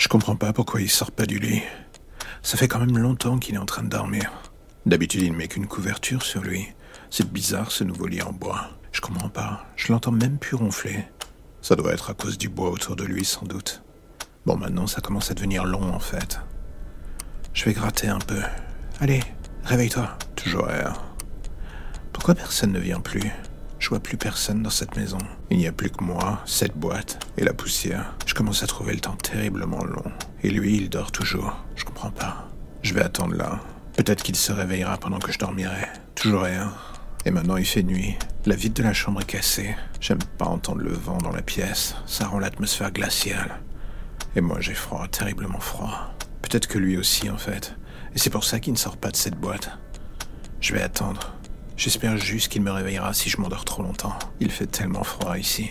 Je comprends pas pourquoi il sort pas du lit. Ça fait quand même longtemps qu'il est en train de dormir. D'habitude, il ne met qu'une couverture sur lui. C'est bizarre ce nouveau lit en bois. Je comprends pas. Je l'entends même plus ronfler. Ça doit être à cause du bois autour de lui, sans doute. Bon, maintenant, ça commence à devenir long, en fait. Je vais gratter un peu. Allez, réveille-toi. Toujours rien. Pourquoi personne ne vient plus? Je vois plus personne dans cette maison. Il n'y a plus que moi, cette boîte et la poussière. Je commence à trouver le temps terriblement long. Et lui, il dort toujours. Je comprends pas. Je vais attendre là. Peut-être qu'il se réveillera pendant que je dormirai. Toujours rien. Et maintenant il fait nuit. La vitre de la chambre est cassée. J'aime pas entendre le vent dans la pièce. Ça rend l'atmosphère glaciale. Et moi j'ai froid, terriblement froid. Peut-être que lui aussi en fait. Et c'est pour ça qu'il ne sort pas de cette boîte. Je vais attendre. J'espère juste qu'il me réveillera si je m'endors trop longtemps. Il fait tellement froid ici.